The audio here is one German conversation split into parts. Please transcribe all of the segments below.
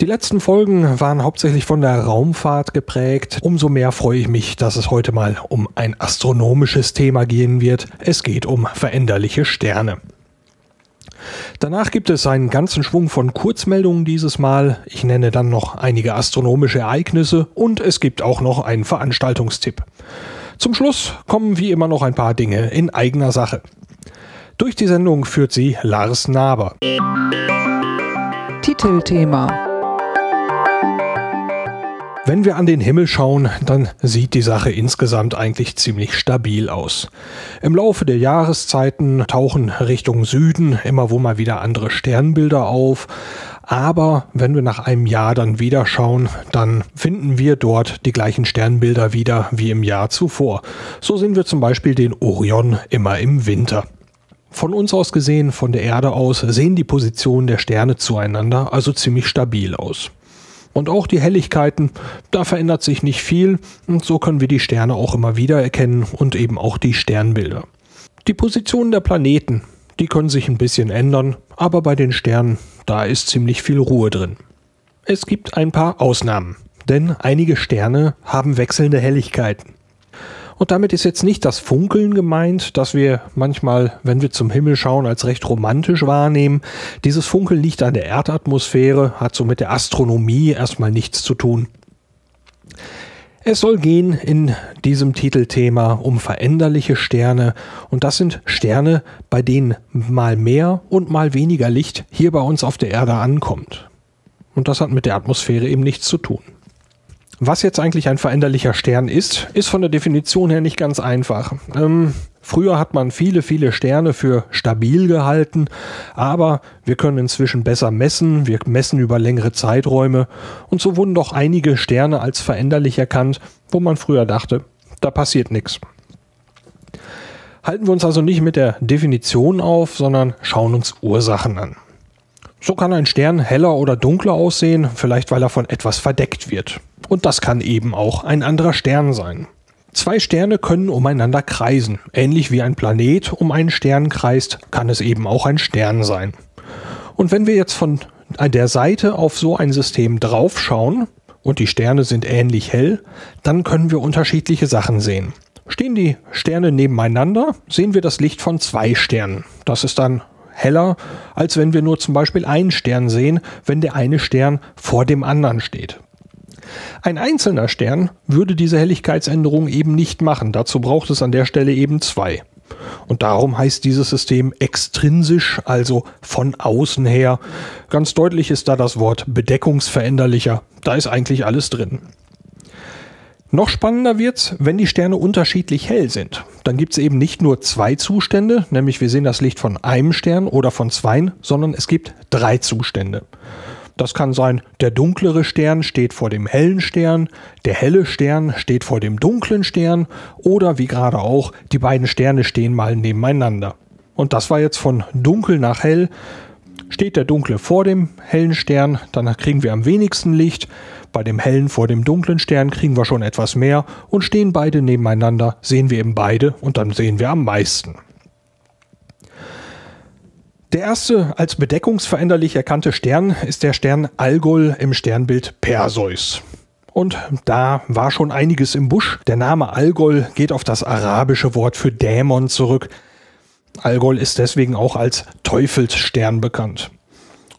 Die letzten Folgen waren hauptsächlich von der Raumfahrt geprägt. Umso mehr freue ich mich, dass es heute mal um ein astronomisches Thema gehen wird. Es geht um veränderliche Sterne. Danach gibt es einen ganzen Schwung von Kurzmeldungen dieses Mal. Ich nenne dann noch einige astronomische Ereignisse und es gibt auch noch einen Veranstaltungstipp. Zum Schluss kommen wie immer noch ein paar Dinge in eigener Sache. Durch die Sendung führt sie Lars Naber. Titelthema Wenn wir an den Himmel schauen, dann sieht die Sache insgesamt eigentlich ziemlich stabil aus. Im Laufe der Jahreszeiten tauchen Richtung Süden immer wo mal wieder andere Sternbilder auf, aber wenn wir nach einem Jahr dann wieder schauen, dann finden wir dort die gleichen Sternbilder wieder wie im Jahr zuvor. So sehen wir zum Beispiel den Orion immer im Winter. Von uns aus gesehen, von der Erde aus, sehen die Positionen der Sterne zueinander also ziemlich stabil aus. Und auch die Helligkeiten, da verändert sich nicht viel und so können wir die Sterne auch immer wieder erkennen und eben auch die Sternbilder. Die Positionen der Planeten, die können sich ein bisschen ändern, aber bei den Sternen, da ist ziemlich viel Ruhe drin. Es gibt ein paar Ausnahmen, denn einige Sterne haben wechselnde Helligkeiten. Und damit ist jetzt nicht das Funkeln gemeint, das wir manchmal, wenn wir zum Himmel schauen, als recht romantisch wahrnehmen. Dieses Funkeln liegt an der Erdatmosphäre, hat so mit der Astronomie erstmal nichts zu tun. Es soll gehen in diesem Titelthema um veränderliche Sterne und das sind Sterne, bei denen mal mehr und mal weniger Licht hier bei uns auf der Erde ankommt. Und das hat mit der Atmosphäre eben nichts zu tun. Was jetzt eigentlich ein veränderlicher Stern ist, ist von der Definition her nicht ganz einfach. Ähm, früher hat man viele, viele Sterne für stabil gehalten, aber wir können inzwischen besser messen, wir messen über längere Zeiträume und so wurden doch einige Sterne als veränderlich erkannt, wo man früher dachte, da passiert nichts. Halten wir uns also nicht mit der Definition auf, sondern schauen uns Ursachen an. So kann ein Stern heller oder dunkler aussehen, vielleicht weil er von etwas verdeckt wird. Und das kann eben auch ein anderer Stern sein. Zwei Sterne können umeinander kreisen. Ähnlich wie ein Planet um einen Stern kreist, kann es eben auch ein Stern sein. Und wenn wir jetzt von der Seite auf so ein System draufschauen und die Sterne sind ähnlich hell, dann können wir unterschiedliche Sachen sehen. Stehen die Sterne nebeneinander, sehen wir das Licht von zwei Sternen. Das ist dann heller, als wenn wir nur zum Beispiel einen Stern sehen, wenn der eine Stern vor dem anderen steht. Ein einzelner Stern würde diese Helligkeitsänderung eben nicht machen. Dazu braucht es an der Stelle eben zwei. Und darum heißt dieses System extrinsisch, also von außen her. Ganz deutlich ist da das Wort bedeckungsveränderlicher. Da ist eigentlich alles drin. Noch spannender wird's, wenn die Sterne unterschiedlich hell sind. Dann gibt's eben nicht nur zwei Zustände, nämlich wir sehen das Licht von einem Stern oder von zweien, sondern es gibt drei Zustände. Das kann sein, der dunklere Stern steht vor dem hellen Stern, der helle Stern steht vor dem dunklen Stern oder wie gerade auch, die beiden Sterne stehen mal nebeneinander. Und das war jetzt von dunkel nach hell. Steht der dunkle vor dem hellen Stern, dann kriegen wir am wenigsten Licht. Bei dem hellen vor dem dunklen Stern kriegen wir schon etwas mehr und stehen beide nebeneinander, sehen wir eben beide und dann sehen wir am meisten. Der erste als bedeckungsveränderlich erkannte Stern ist der Stern Algol im Sternbild Perseus. Und da war schon einiges im Busch. Der Name Algol geht auf das arabische Wort für Dämon zurück. Algol ist deswegen auch als Teufelsstern bekannt.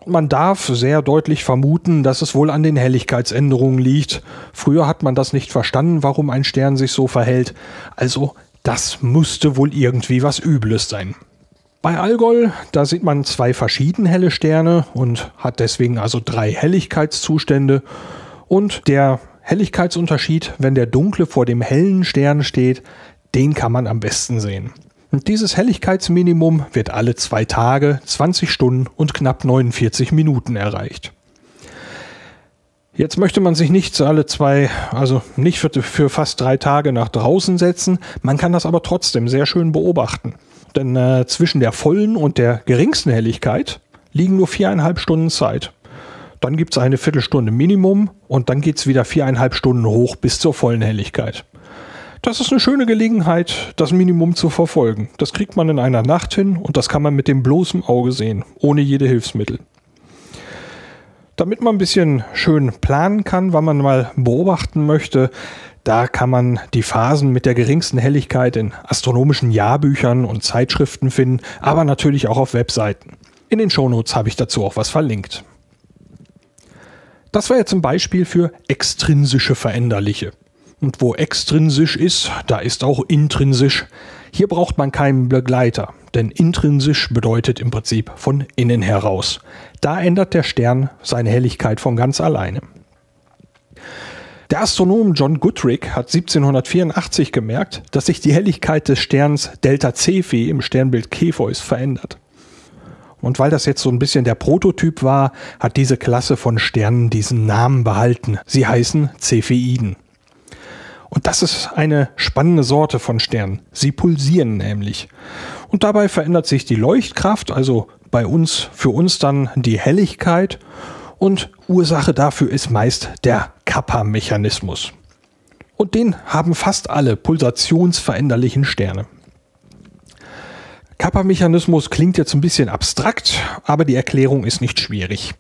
Man darf sehr deutlich vermuten, dass es wohl an den Helligkeitsänderungen liegt. Früher hat man das nicht verstanden, warum ein Stern sich so verhält. Also, das musste wohl irgendwie was Übles sein. Bei Algol, da sieht man zwei verschieden helle Sterne und hat deswegen also drei Helligkeitszustände. Und der Helligkeitsunterschied, wenn der dunkle vor dem hellen Stern steht, den kann man am besten sehen. Und dieses Helligkeitsminimum wird alle zwei Tage, 20 Stunden und knapp 49 Minuten erreicht. Jetzt möchte man sich nicht alle zwei, also nicht für, für fast drei Tage nach draußen setzen. Man kann das aber trotzdem sehr schön beobachten. Denn äh, zwischen der vollen und der geringsten Helligkeit liegen nur viereinhalb Stunden Zeit. Dann gibt es eine Viertelstunde Minimum und dann geht es wieder viereinhalb Stunden hoch bis zur vollen Helligkeit. Das ist eine schöne Gelegenheit, das Minimum zu verfolgen. Das kriegt man in einer Nacht hin und das kann man mit dem bloßen Auge sehen, ohne jede Hilfsmittel. Damit man ein bisschen schön planen kann, wann man mal beobachten möchte, da kann man die Phasen mit der geringsten Helligkeit in astronomischen Jahrbüchern und Zeitschriften finden, aber natürlich auch auf Webseiten. In den Shownotes habe ich dazu auch was verlinkt. Das war jetzt ein Beispiel für extrinsische Veränderliche. Und wo extrinsisch ist, da ist auch intrinsisch. Hier braucht man keinen Begleiter, denn intrinsisch bedeutet im Prinzip von innen heraus. Da ändert der Stern seine Helligkeit von ganz alleine. Der Astronom John Goodrick hat 1784 gemerkt, dass sich die Helligkeit des Sterns Delta Cephei im Sternbild Cepheus verändert. Und weil das jetzt so ein bisschen der Prototyp war, hat diese Klasse von Sternen diesen Namen behalten. Sie heißen Cepheiden. Und das ist eine spannende Sorte von Sternen. Sie pulsieren nämlich. Und dabei verändert sich die Leuchtkraft, also bei uns, für uns dann die Helligkeit. Und Ursache dafür ist meist der Kappa-Mechanismus. Und den haben fast alle pulsationsveränderlichen Sterne. Kappa-Mechanismus klingt jetzt ein bisschen abstrakt, aber die Erklärung ist nicht schwierig.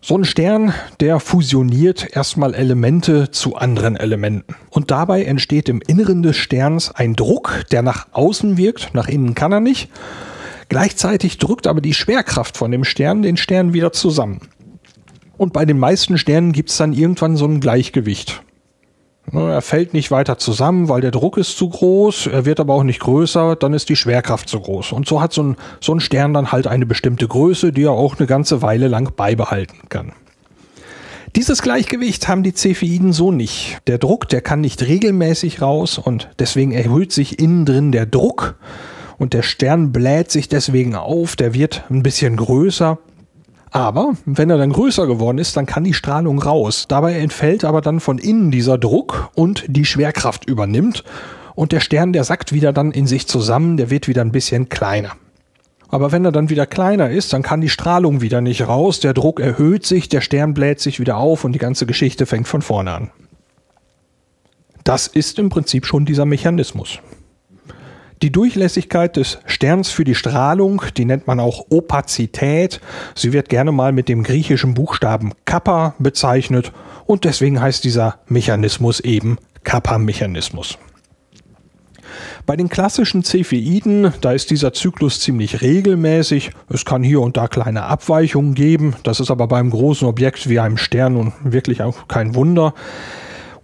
So ein Stern, der fusioniert erstmal Elemente zu anderen Elementen. Und dabei entsteht im Inneren des Sterns ein Druck, der nach außen wirkt, nach innen kann er nicht. Gleichzeitig drückt aber die Schwerkraft von dem Stern den Stern wieder zusammen. Und bei den meisten Sternen gibt es dann irgendwann so ein Gleichgewicht. Ne, er fällt nicht weiter zusammen, weil der Druck ist zu groß, er wird aber auch nicht größer, dann ist die Schwerkraft zu groß. Und so hat so ein, so ein Stern dann halt eine bestimmte Größe, die er auch eine ganze Weile lang beibehalten kann. Dieses Gleichgewicht haben die Cepheiden so nicht. Der Druck, der kann nicht regelmäßig raus und deswegen erhöht sich innen drin der Druck und der Stern bläht sich deswegen auf, der wird ein bisschen größer aber wenn er dann größer geworden ist, dann kann die Strahlung raus. Dabei entfällt aber dann von innen dieser Druck und die Schwerkraft übernimmt. Und der Stern, der sackt wieder dann in sich zusammen, der wird wieder ein bisschen kleiner. Aber wenn er dann wieder kleiner ist, dann kann die Strahlung wieder nicht raus, der Druck erhöht sich, der Stern bläht sich wieder auf und die ganze Geschichte fängt von vorne an. Das ist im Prinzip schon dieser Mechanismus. Die Durchlässigkeit des Sterns für die Strahlung, die nennt man auch Opazität. Sie wird gerne mal mit dem griechischen Buchstaben Kappa bezeichnet und deswegen heißt dieser Mechanismus eben Kappa-Mechanismus. Bei den klassischen Cepheiden, da ist dieser Zyklus ziemlich regelmäßig. Es kann hier und da kleine Abweichungen geben. Das ist aber beim großen Objekt wie einem Stern nun wirklich auch kein Wunder.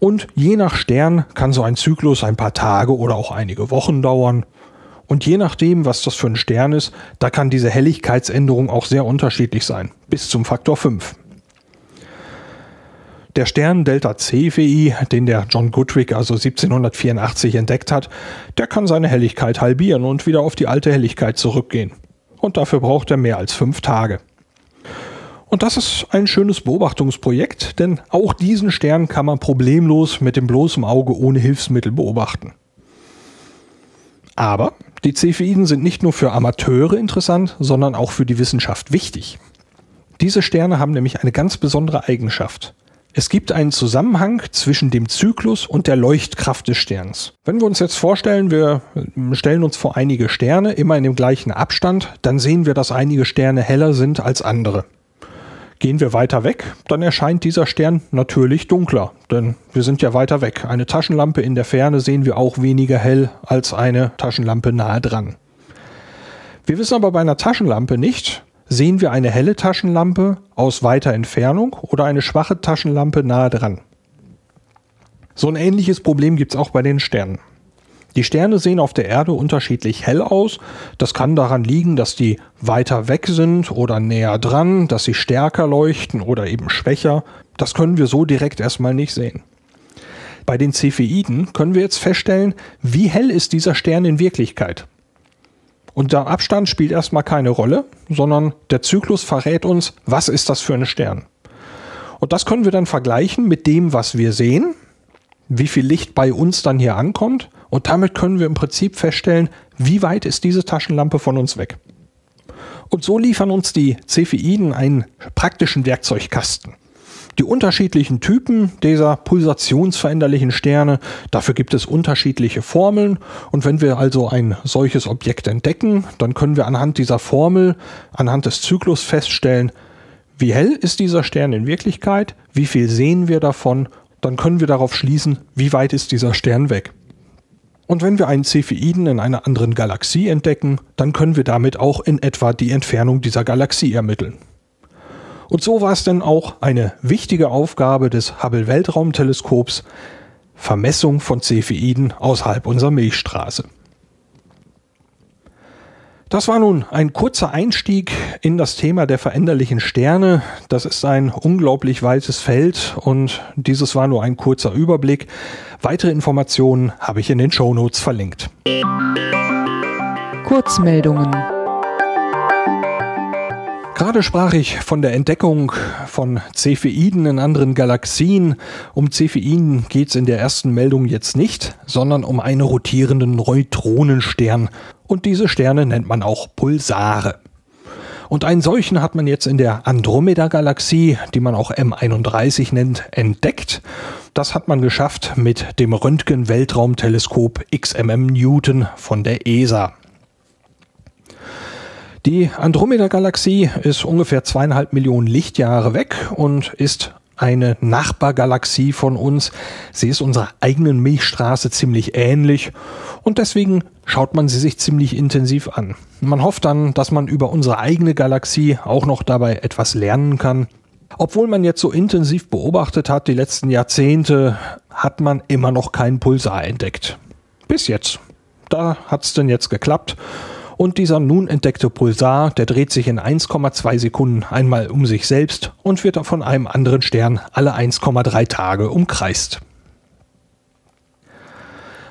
Und je nach Stern kann so ein Zyklus ein paar Tage oder auch einige Wochen dauern. Und je nachdem, was das für ein Stern ist, da kann diese Helligkeitsänderung auch sehr unterschiedlich sein, bis zum Faktor 5. Der Stern Delta Cephei, den der John Goodrick also 1784 entdeckt hat, der kann seine Helligkeit halbieren und wieder auf die alte Helligkeit zurückgehen. Und dafür braucht er mehr als fünf Tage. Und das ist ein schönes Beobachtungsprojekt, denn auch diesen Stern kann man problemlos mit dem bloßen Auge ohne Hilfsmittel beobachten. Aber die Cepheiden sind nicht nur für Amateure interessant, sondern auch für die Wissenschaft wichtig. Diese Sterne haben nämlich eine ganz besondere Eigenschaft. Es gibt einen Zusammenhang zwischen dem Zyklus und der Leuchtkraft des Sterns. Wenn wir uns jetzt vorstellen, wir stellen uns vor einige Sterne immer in dem gleichen Abstand, dann sehen wir, dass einige Sterne heller sind als andere. Gehen wir weiter weg, dann erscheint dieser Stern natürlich dunkler, denn wir sind ja weiter weg. Eine Taschenlampe in der Ferne sehen wir auch weniger hell als eine Taschenlampe nahe dran. Wir wissen aber bei einer Taschenlampe nicht, sehen wir eine helle Taschenlampe aus weiter Entfernung oder eine schwache Taschenlampe nahe dran. So ein ähnliches Problem gibt es auch bei den Sternen. Die Sterne sehen auf der Erde unterschiedlich hell aus. Das kann daran liegen, dass die weiter weg sind oder näher dran, dass sie stärker leuchten oder eben schwächer. Das können wir so direkt erstmal nicht sehen. Bei den Cepheiden können wir jetzt feststellen, wie hell ist dieser Stern in Wirklichkeit. Und der Abstand spielt erstmal keine Rolle, sondern der Zyklus verrät uns, was ist das für ein Stern. Und das können wir dann vergleichen mit dem, was wir sehen, wie viel Licht bei uns dann hier ankommt. Und damit können wir im Prinzip feststellen, wie weit ist diese Taschenlampe von uns weg. Und so liefern uns die Cepheiden einen praktischen Werkzeugkasten. Die unterschiedlichen Typen dieser pulsationsveränderlichen Sterne, dafür gibt es unterschiedliche Formeln. Und wenn wir also ein solches Objekt entdecken, dann können wir anhand dieser Formel, anhand des Zyklus feststellen, wie hell ist dieser Stern in Wirklichkeit, wie viel sehen wir davon, dann können wir darauf schließen, wie weit ist dieser Stern weg. Und wenn wir einen Cepheiden in einer anderen Galaxie entdecken, dann können wir damit auch in etwa die Entfernung dieser Galaxie ermitteln. Und so war es denn auch eine wichtige Aufgabe des Hubble Weltraumteleskops, Vermessung von Cepheiden außerhalb unserer Milchstraße. Das war nun ein kurzer Einstieg in das Thema der veränderlichen Sterne. Das ist ein unglaublich weites Feld und dieses war nur ein kurzer Überblick. Weitere Informationen habe ich in den Shownotes verlinkt. Kurzmeldungen Gerade sprach ich von der Entdeckung von Cepheiden in anderen Galaxien. Um Cepheiden geht es in der ersten Meldung jetzt nicht, sondern um einen rotierenden Neutronenstern. Und diese Sterne nennt man auch Pulsare. Und einen solchen hat man jetzt in der Andromeda-Galaxie, die man auch M31 nennt, entdeckt. Das hat man geschafft mit dem Röntgen-Weltraumteleskop XMM Newton von der ESA. Die Andromeda-Galaxie ist ungefähr zweieinhalb Millionen Lichtjahre weg und ist eine Nachbargalaxie von uns. Sie ist unserer eigenen Milchstraße ziemlich ähnlich und deswegen schaut man sie sich ziemlich intensiv an. Man hofft dann, dass man über unsere eigene Galaxie auch noch dabei etwas lernen kann. Obwohl man jetzt so intensiv beobachtet hat, die letzten Jahrzehnte, hat man immer noch keinen Pulsar entdeckt. Bis jetzt. Da hat es denn jetzt geklappt und dieser nun entdeckte Pulsar, der dreht sich in 1,2 Sekunden einmal um sich selbst und wird von einem anderen Stern alle 1,3 Tage umkreist.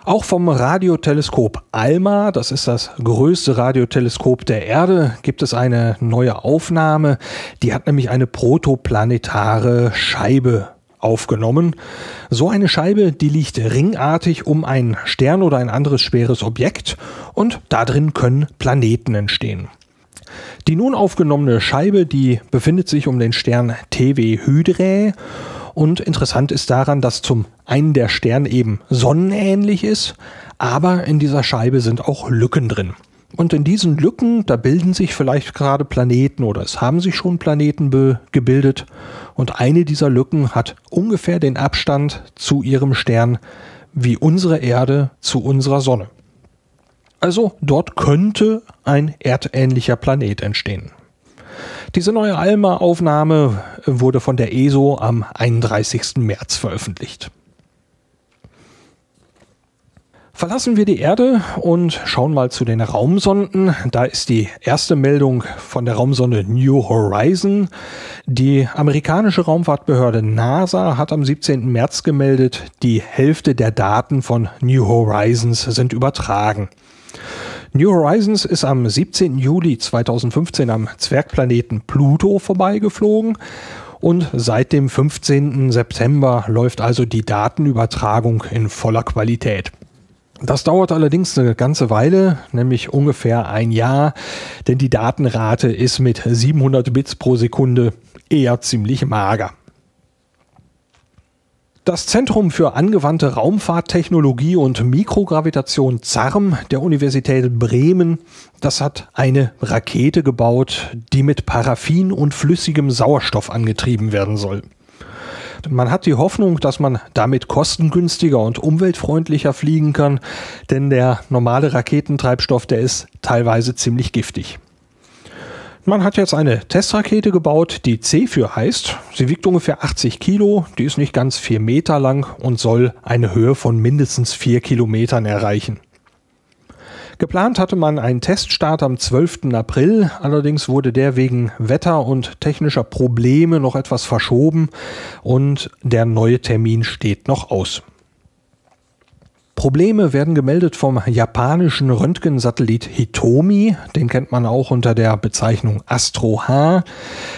Auch vom Radioteleskop ALMA, das ist das größte Radioteleskop der Erde, gibt es eine neue Aufnahme. Die hat nämlich eine protoplanetare Scheibe aufgenommen. So eine Scheibe, die liegt ringartig um einen Stern oder ein anderes schweres Objekt und da drin können Planeten entstehen. Die nun aufgenommene Scheibe, die befindet sich um den Stern TW Hydrae und interessant ist daran, dass zum einen der Stern eben sonnenähnlich ist, aber in dieser Scheibe sind auch Lücken drin. Und in diesen Lücken, da bilden sich vielleicht gerade Planeten oder es haben sich schon Planeten gebildet. Und eine dieser Lücken hat ungefähr den Abstand zu ihrem Stern wie unsere Erde zu unserer Sonne. Also dort könnte ein erdähnlicher Planet entstehen. Diese neue ALMA-Aufnahme wurde von der ESO am 31. März veröffentlicht. Verlassen wir die Erde und schauen mal zu den Raumsonden. Da ist die erste Meldung von der Raumsonde New Horizon. Die amerikanische Raumfahrtbehörde NASA hat am 17. März gemeldet, die Hälfte der Daten von New Horizons sind übertragen. New Horizons ist am 17. Juli 2015 am Zwergplaneten Pluto vorbeigeflogen und seit dem 15. September läuft also die Datenübertragung in voller Qualität. Das dauert allerdings eine ganze Weile, nämlich ungefähr ein Jahr, denn die Datenrate ist mit 700 Bits pro Sekunde eher ziemlich mager. Das Zentrum für angewandte Raumfahrttechnologie und Mikrogravitation ZARM der Universität Bremen, das hat eine Rakete gebaut, die mit Paraffin und flüssigem Sauerstoff angetrieben werden soll. Man hat die Hoffnung, dass man damit kostengünstiger und umweltfreundlicher fliegen kann, denn der normale Raketentreibstoff, der ist teilweise ziemlich giftig. Man hat jetzt eine Testrakete gebaut, die C für heißt. Sie wiegt ungefähr 80 Kilo, die ist nicht ganz vier Meter lang und soll eine Höhe von mindestens vier Kilometern erreichen. Geplant hatte man einen Teststart am 12. April, allerdings wurde der wegen Wetter und technischer Probleme noch etwas verschoben und der neue Termin steht noch aus. Probleme werden gemeldet vom japanischen Röntgensatellit Hitomi. Den kennt man auch unter der Bezeichnung Astro H.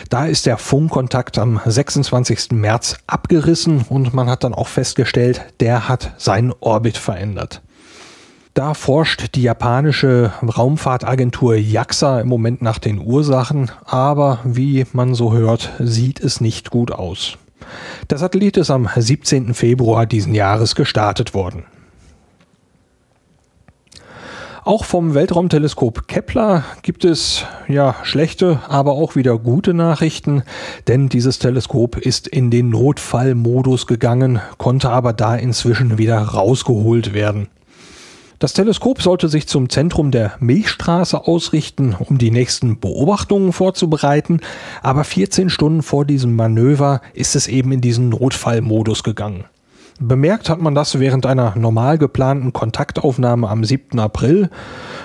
Da ist der Funkkontakt am 26. März abgerissen und man hat dann auch festgestellt, der hat seinen Orbit verändert. Da forscht die japanische Raumfahrtagentur JAXA im Moment nach den Ursachen, aber wie man so hört, sieht es nicht gut aus. Der Satellit ist am 17. Februar diesen Jahres gestartet worden. Auch vom Weltraumteleskop Kepler gibt es ja schlechte, aber auch wieder gute Nachrichten, denn dieses Teleskop ist in den Notfallmodus gegangen, konnte aber da inzwischen wieder rausgeholt werden. Das Teleskop sollte sich zum Zentrum der Milchstraße ausrichten, um die nächsten Beobachtungen vorzubereiten, aber 14 Stunden vor diesem Manöver ist es eben in diesen Notfallmodus gegangen. Bemerkt hat man das während einer normal geplanten Kontaktaufnahme am 7. April.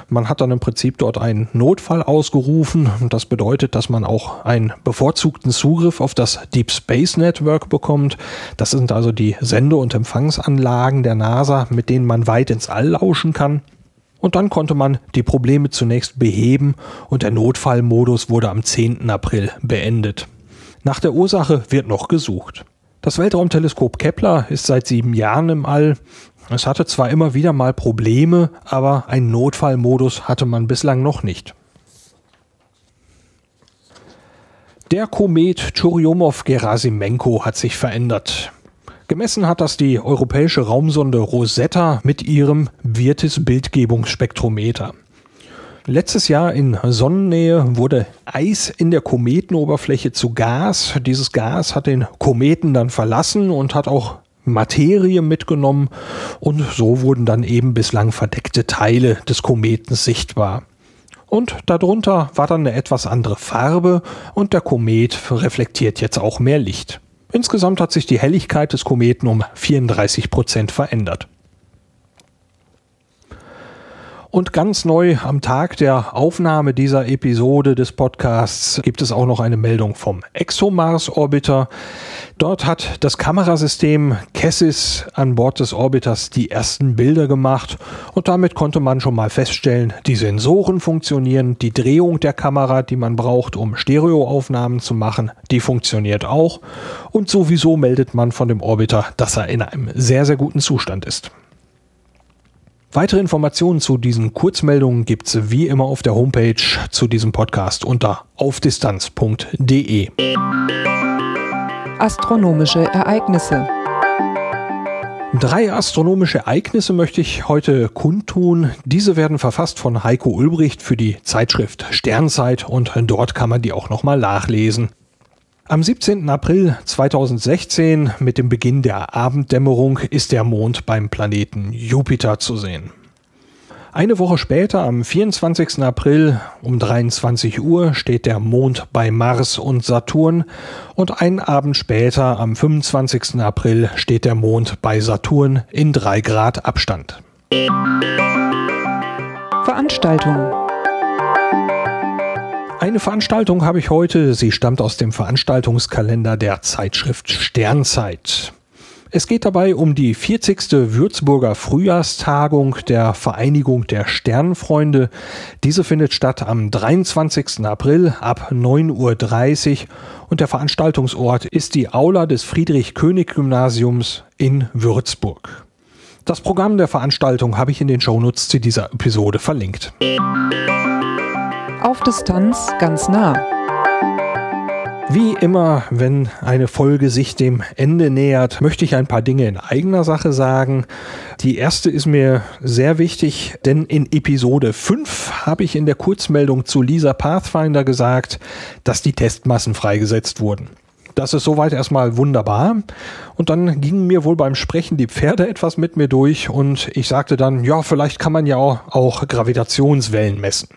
Man hat dann im Prinzip dort einen Notfall ausgerufen. Das bedeutet, dass man auch einen bevorzugten Zugriff auf das Deep Space Network bekommt. Das sind also die Sende- und Empfangsanlagen der NASA, mit denen man weit ins All lauschen kann. Und dann konnte man die Probleme zunächst beheben und der Notfallmodus wurde am 10. April beendet. Nach der Ursache wird noch gesucht. Das Weltraumteleskop Kepler ist seit sieben Jahren im All. Es hatte zwar immer wieder mal Probleme, aber einen Notfallmodus hatte man bislang noch nicht. Der Komet Churyumov-Gerasimenko hat sich verändert. Gemessen hat das die europäische Raumsonde Rosetta mit ihrem Virtis-Bildgebungsspektrometer. Letztes Jahr in Sonnennähe wurde Eis in der Kometenoberfläche zu Gas. Dieses Gas hat den Kometen dann verlassen und hat auch Materie mitgenommen und so wurden dann eben bislang verdeckte Teile des Kometen sichtbar. Und darunter war dann eine etwas andere Farbe und der Komet reflektiert jetzt auch mehr Licht. Insgesamt hat sich die Helligkeit des Kometen um 34 Prozent verändert. Und ganz neu am Tag der Aufnahme dieser Episode des Podcasts gibt es auch noch eine Meldung vom ExoMars Orbiter. Dort hat das Kamerasystem Cassis an Bord des Orbiters die ersten Bilder gemacht und damit konnte man schon mal feststellen, die Sensoren funktionieren, die Drehung der Kamera, die man braucht, um Stereoaufnahmen zu machen, die funktioniert auch und sowieso meldet man von dem Orbiter, dass er in einem sehr, sehr guten Zustand ist. Weitere Informationen zu diesen Kurzmeldungen gibt es wie immer auf der Homepage zu diesem Podcast unter aufdistanz.de. Astronomische Ereignisse. Drei astronomische Ereignisse möchte ich heute kundtun. Diese werden verfasst von Heiko Ulbricht für die Zeitschrift Sternzeit und dort kann man die auch nochmal nachlesen. Am 17. April 2016 mit dem Beginn der Abenddämmerung ist der Mond beim Planeten Jupiter zu sehen. Eine Woche später, am 24. April um 23 Uhr, steht der Mond bei Mars und Saturn und einen Abend später, am 25. April, steht der Mond bei Saturn in 3 Grad Abstand. Veranstaltung eine Veranstaltung habe ich heute. Sie stammt aus dem Veranstaltungskalender der Zeitschrift Sternzeit. Es geht dabei um die 40. Würzburger Frühjahrstagung der Vereinigung der Sternfreunde. Diese findet statt am 23. April ab 9.30 Uhr und der Veranstaltungsort ist die Aula des Friedrich-König-Gymnasiums in Würzburg. Das Programm der Veranstaltung habe ich in den Shownotes zu dieser Episode verlinkt. Auf Distanz ganz nah. Wie immer, wenn eine Folge sich dem Ende nähert, möchte ich ein paar Dinge in eigener Sache sagen. Die erste ist mir sehr wichtig, denn in Episode 5 habe ich in der Kurzmeldung zu Lisa Pathfinder gesagt, dass die Testmassen freigesetzt wurden. Das ist soweit erstmal wunderbar. Und dann gingen mir wohl beim Sprechen die Pferde etwas mit mir durch und ich sagte dann, ja, vielleicht kann man ja auch, Gravitationswellen messen.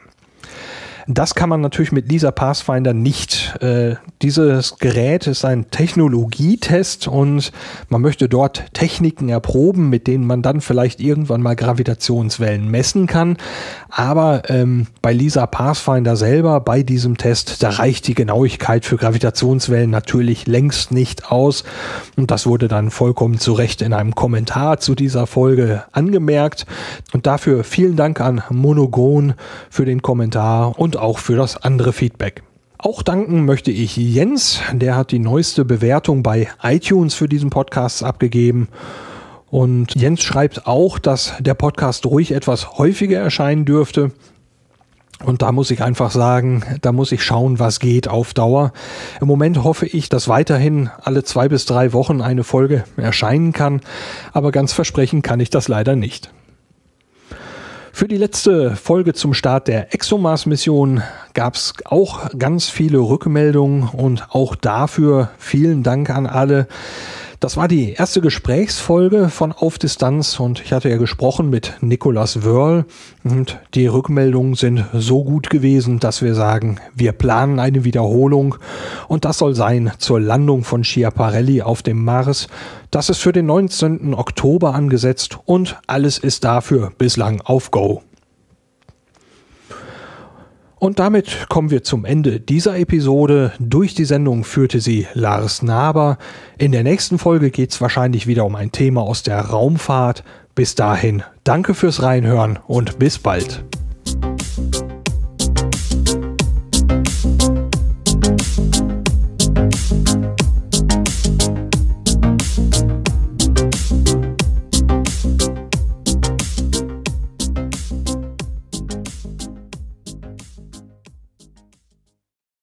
Das kann man natürlich mit Lisa Pathfinder nicht. Äh, dieses Gerät ist ein Technologietest und man möchte dort Techniken erproben, mit denen man dann vielleicht irgendwann mal Gravitationswellen messen kann. Aber ähm, bei Lisa Pathfinder selber, bei diesem Test, da reicht die Genauigkeit für Gravitationswellen natürlich längst nicht aus. Und das wurde dann vollkommen zu Recht in einem Kommentar zu dieser Folge angemerkt. Und dafür vielen Dank an Monogon für den Kommentar und auch für das andere Feedback. Auch danken möchte ich Jens, der hat die neueste Bewertung bei iTunes für diesen Podcast abgegeben. Und Jens schreibt auch, dass der Podcast ruhig etwas häufiger erscheinen dürfte. Und da muss ich einfach sagen, da muss ich schauen, was geht auf Dauer. Im Moment hoffe ich, dass weiterhin alle zwei bis drei Wochen eine Folge erscheinen kann, aber ganz versprechen kann ich das leider nicht. Für die letzte Folge zum Start der ExoMars-Mission gab es auch ganz viele Rückmeldungen und auch dafür vielen Dank an alle. Das war die erste Gesprächsfolge von Auf Distanz und ich hatte ja gesprochen mit Nicolas Wörl und die Rückmeldungen sind so gut gewesen, dass wir sagen, wir planen eine Wiederholung und das soll sein zur Landung von Schiaparelli auf dem Mars. Das ist für den 19. Oktober angesetzt und alles ist dafür bislang auf Go. Und damit kommen wir zum Ende dieser Episode. Durch die Sendung führte sie Lars Naber. In der nächsten Folge geht es wahrscheinlich wieder um ein Thema aus der Raumfahrt. Bis dahin, danke fürs Reinhören und bis bald.